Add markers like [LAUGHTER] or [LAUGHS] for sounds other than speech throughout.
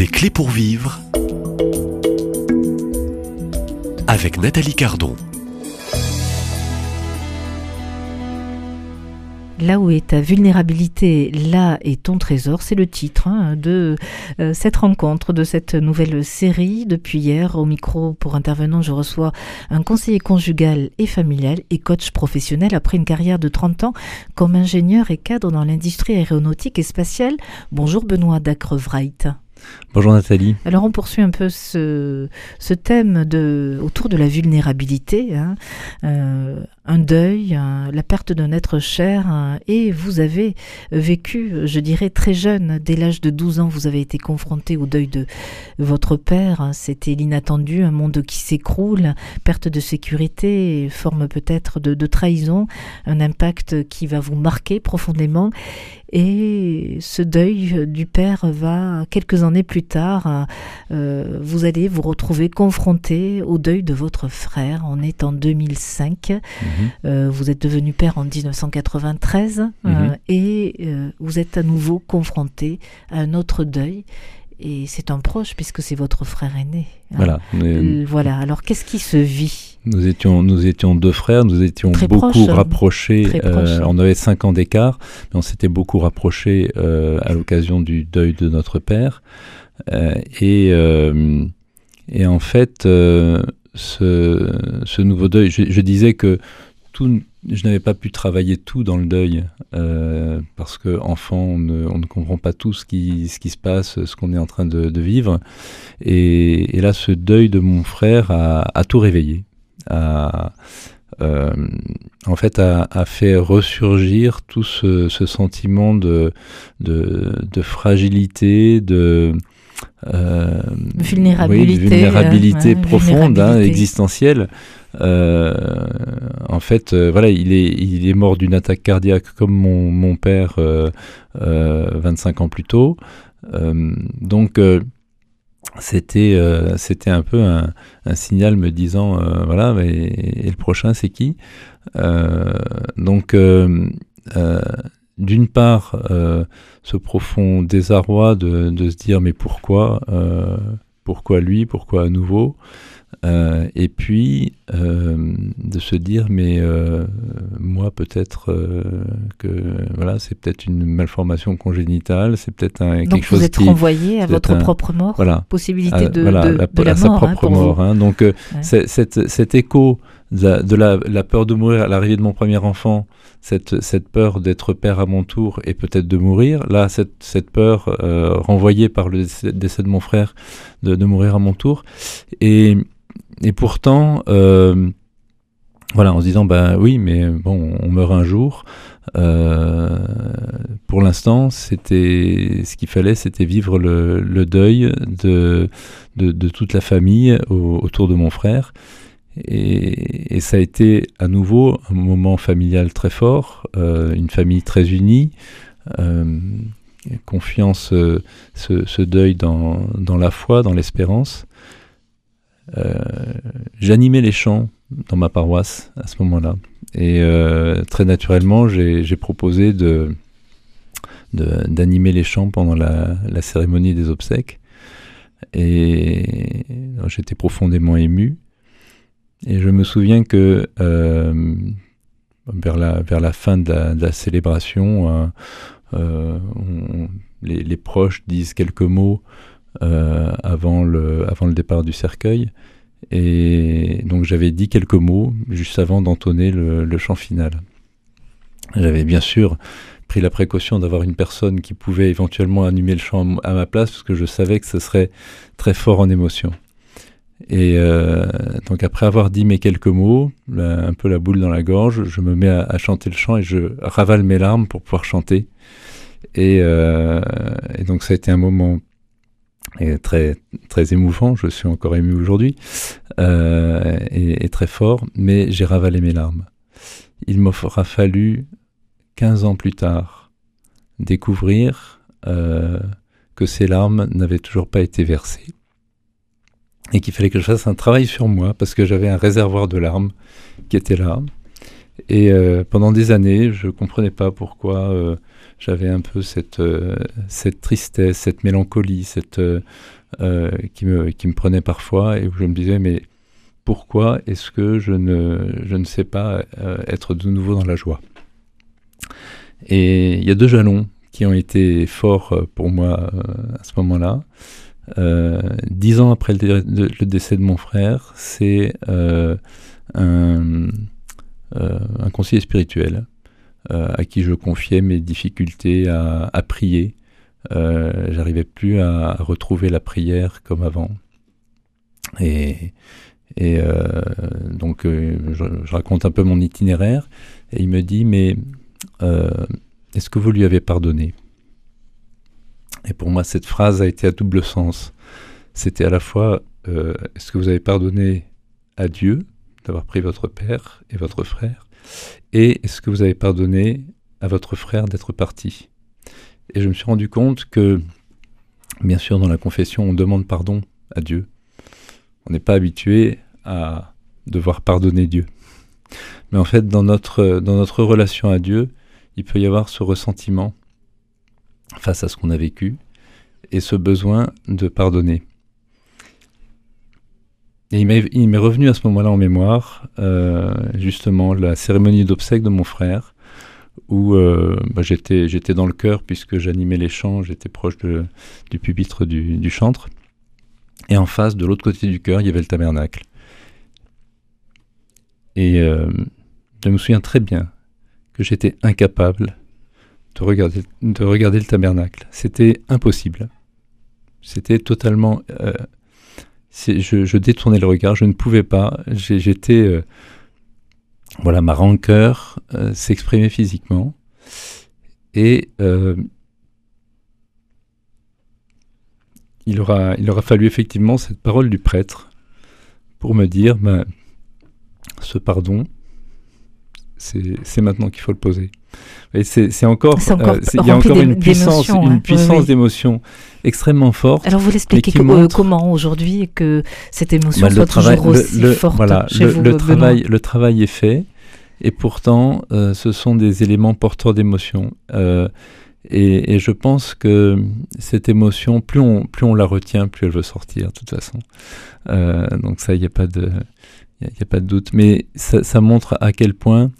Des clés pour vivre avec Nathalie Cardon. Là où est ta vulnérabilité, là est ton trésor. C'est le titre hein, de euh, cette rencontre, de cette nouvelle série. Depuis hier, au micro pour intervenant, je reçois un conseiller conjugal et familial et coach professionnel après une carrière de 30 ans comme ingénieur et cadre dans l'industrie aéronautique et spatiale. Bonjour Benoît Dacrevrait. Bonjour Nathalie. Alors on poursuit un peu ce, thème de, autour de la vulnérabilité, hein. euh, un deuil, la perte d'un être cher, hein. et vous avez vécu, je dirais très jeune, dès l'âge de 12 ans, vous avez été confronté au deuil de votre père, hein. c'était l'inattendu, un monde qui s'écroule, perte de sécurité, forme peut-être de trahison, un impact qui va vous marquer profondément, et ce deuil du père va, quelques années plus tard, euh, vous allez vous retrouver confronté au deuil de votre frère. On est en 2005. Mhm. Euh, vous êtes devenu père en 1993 euh, mhm. et vous êtes à nouveau confronté à un autre deuil. Et c'est un proche puisque c'est votre frère aîné. Hein. Voilà. Voilà. Alors qu'est-ce qui se vit nous étions, nous étions deux frères, nous étions beaucoup rapprochés. Euh, on avait cinq ans d'écart, mais on s'était beaucoup rapprochés euh, à l'occasion du deuil de notre père. Euh, et, et en fait, ce, ce, nouveau deuil, je, je, disais que tout, je n'avais pas pu travailler tout dans le deuil parce que enfant, on ne, on ne, comprend pas tout ce qui, ce qui se passe, ce qu'on est en train de, de vivre. Et, et, là, ce deuil de mon frère a, a tout réveillé a, euh, en fait, a, fait ressurgir tout ce, sentiment de, de, fragilité, de euh, vulnérabilité, vulnérabilité profonde, hein, existentielle. Euh, en fait, voilà, il est, il est mort d'une attaque cardiaque comme mon, mon père 25 ans plus tôt. donc, c'était euh, c'était un peu un, signal me disant euh, voilà mais, et le prochain c'est qui? Euh, donc d'une part ce profond désarroi de, de, se dire mais pourquoi pourquoi lui? Pourquoi à nouveau? Euh, et puis euh, de se dire mais euh, moi peut-être que voilà c'est peut-être une malformation congénitale c'est peut-être un donc quelque vous êtes renvoyé à votre propre mort voilà possibilité de, voilà, de, de la sa mort, propre hein, mort hein. donc cet, cet écho de, la, la, peur de mourir à l'arrivée de mon premier enfant cette, cette peur d'être père à mon tour et peut-être de mourir. Là, cette, cette peur renvoyée par le décès de mon frère de mourir à mon tour. Et, et pourtant, euh, voilà, en se disant, bah oui, mais bon, on meurt un jour. Euh, pour l'instant, c'était ce qu'il fallait, c'était vivre le, deuil de, toute la famille autour de mon frère. Et, ça a été à nouveau un moment familial très fort, euh, une famille très unie, euh, confiance, ce, deuil dans, la foi, dans l'espérance. Euh, j'animais les chants dans ma paroisse à ce moment-là. Et euh, très naturellement, j'ai proposé de d'animer les chants pendant la, cérémonie des obsèques. Et j'étais profondément ému. Et je me souviens que euh, vers, la, vers la fin de la, célébration, euh, euh on, les, les, proches disent quelques mots euh, avant, le, départ du cercueil. Et donc j'avais dit quelques mots juste avant d'entonner le, chant final. J'avais bien sûr pris la précaution d'avoir une personne qui pouvait éventuellement animer le chant à ma place parce que je savais que ce serait très fort en émotion. Et euh, donc après avoir dit mes quelques mots, un peu la boule dans la gorge, je me mets à, chanter le chant et je ravale mes larmes pour pouvoir chanter. Et, euh, et donc ça a été un moment très très émouvant. Je suis encore ému aujourd'hui euh, et, et, très fort, mais j'ai ravalé mes larmes. Il m'aura fallu 15 ans plus tard découvrir euh, que ces larmes n'avaient toujours pas été versées et qu'il fallait que je fasse un travail sur moi parce que j'avais un réservoir de larmes qui était là Et euh, pendant des années, je ne comprenais pas pourquoi euh, j'avais un peu cette, euh, cette tristesse, cette mélancolie, cette, qui, me, qui me prenait parfois, et où je me disais, mais pourquoi est-ce que je ne, je ne sais pas être de nouveau dans la joie? Et il y a deux jalons qui ont été forts pour moi à ce moment-là. dix ans après le, décès de mon frère, c'est un un conseiller spirituel euh, à qui je confiais mes difficultés à, prier. Euh, j'arrivais plus à, retrouver la prière comme avant. Et donc, je, raconte un peu mon itinéraire. Et il me dit, mais est-ce que vous lui avez pardonné? Et pour moi, cette phrase a été à double sens. C'était à la fois, est-ce que vous avez pardonné à Dieu d'avoir pris votre père et votre frère Et est-ce que vous avez pardonné à votre frère d'être parti? Et je me suis rendu compte que, bien sûr, dans la confession, on demande pardon à Dieu. On n'est pas habitué à devoir pardonner Dieu. Mais en fait, dans notre, dans notre relation à Dieu, il peut y avoir ce ressentiment face à ce qu'on a vécu et ce besoin de pardonner. Et il m'est revenu à ce moment-là en mémoire, euh, justement, la cérémonie d'obsèques de mon frère, où euh, bah, j'étais, j'étais dans le chœur puisque j'animais les chants, j'étais proche de, du pupitre du, du, chantre. Et en face, de l'autre côté du chœur, il y avait le tabernacle. Et euh, je me souviens très bien que j'étais incapable de regarder, de regarder le tabernacle. C'était impossible. C'était totalement je, détournais le regard, je ne pouvais pas. J'étais. Euh, voilà, ma rancœur euh, s'exprimait physiquement. Et euh, il, aura, il aura fallu effectivement cette parole du prêtre pour me dire ben, ce pardon, c'est maintenant qu'il faut le poser. C'est encore, euh, il y a encore une puissance, une puissance d'émotion extrêmement forte. Alors vous l'expliquez comment aujourd'hui que cette émotion bah, soit travail, toujours aussi forte voilà, chez le, vous, le travail, le travail est fait, et pourtant euh, ce sont des éléments porteurs d'émotion. Euh, et, et, je pense que cette émotion, plus on, plus on la retient, plus elle veut sortir, de toute façon. Euh, donc ça, il n'y a pas de, il a, pas de doute. Mais ça, ça montre à quel point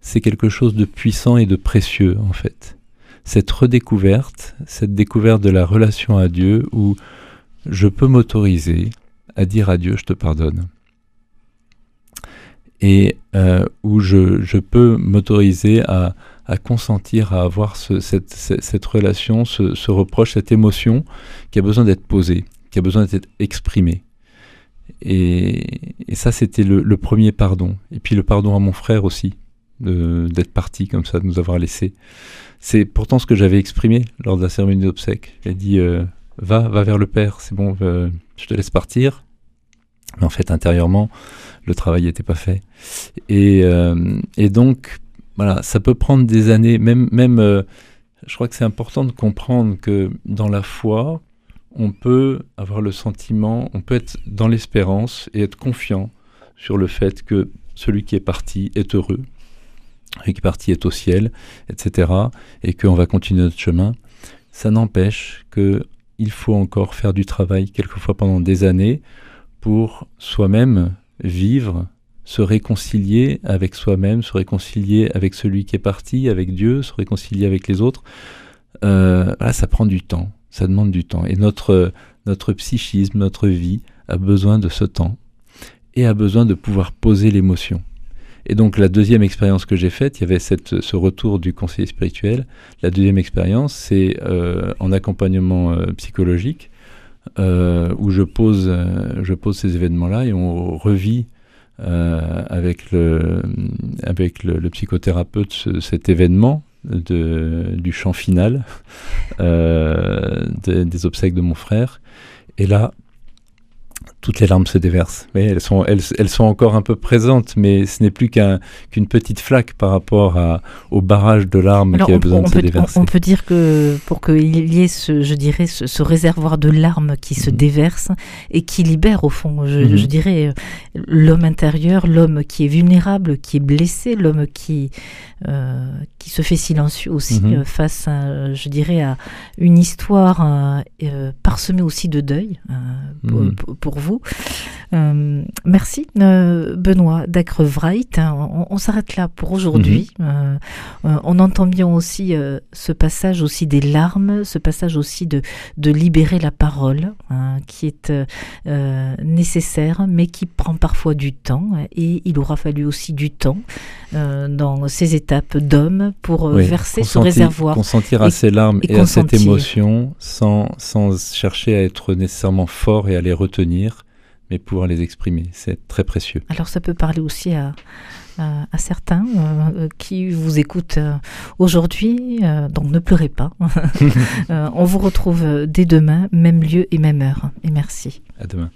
c'est quelque chose de puissant et de précieux en fait. Cette redécouverte, cette découverte de la relation à Dieu où je peux m'autoriser à dire à Dieu je te pardonne. Et euh, où je, je peux m'autoriser à, à, consentir à avoir ce, cette, cette, relation, ce, reproche, cette émotion qui a besoin d'être posée, qui a besoin d'être exprimée. Et, ça, c'était le, premier pardon. Et puis le pardon à mon frère aussi, d'être parti comme ça, de nous avoir laissé. C'est pourtant ce que j'avais exprimé lors de la cérémonie d'obsèques. J'ai dit euh, va, va vers le Père, c'est bon, euh, je te laisse partir. Mais en fait, intérieurement, le travail n'était pas fait. Et, euh, et, donc, voilà, ça peut prendre des années. Même, même je crois que c'est important de comprendre que dans la foi, on peut avoir le sentiment, on peut être dans l'espérance et être confiant sur le fait que celui qui est parti est heureux, et qui partie est au ciel, etc., et qu'on va continuer notre chemin, ça n'empêche que il faut encore faire du travail, quelquefois pendant des années, pour soi-même vivre, se réconcilier avec soi-même, se réconcilier avec celui qui est parti, avec Dieu, se réconcilier avec les autres. Euh, ça prend du temps, ça demande du temps. Et notre, notre psychisme, notre vie a besoin de ce temps et a besoin de pouvoir poser l'émotion. Et donc la deuxième expérience que j'ai faite, il y avait ce retour du conseiller spirituel. La deuxième expérience, c'est euh, en accompagnement euh, psychologique, euh, où je pose, ces événements-là et on revit avec, le, psychothérapeute ce, cet événement du chant final [LAUGHS] de, des obsèques de mon frère. Et là, toutes les larmes se déversent. Mais elles sont, elles, elles sont encore un peu présentes, mais ce n'est plus qu'un, qu'une petite flaque par rapport à, au barrage de larmes qui a besoin de se déverser. On, peut dire que pour qu'il y ait ce, je dirais, ce, réservoir de larmes qui se mhm. déverse et qui libère au fond, je, mhm. je dirais, l'homme intérieur, l'homme qui est vulnérable, qui est blessé, l'homme qui euh, qui se fait silencieux aussi mhm. euh, face, à, je dirais, à une histoire euh, parsemée aussi de deuil mhm. pour, vous. Merci Benoît Dacrevrait. Hein, on, s'arrête là pour aujourd'hui. Mhm. on entend bien aussi ce passage aussi des larmes, ce passage aussi de, de libérer la parole, hein, qui est nécessaire, mais qui prend parfois du temps. Et il aura fallu aussi du temps dans ces états d'homme pour euh, verser son réservoir. Consentir à ses larmes et, à cette émotion sans, sans chercher à être nécessairement fort et à les retenir, mais pouvoir les exprimer. C'est très précieux. Alors ça peut parler aussi à, à, certains euh, qui vous écoutent euh, aujourd'hui. donc ne pleurez pas. [LAUGHS] [LAUGHS] on vous retrouve dès demain, même lieu et même heure. Et merci. À demain.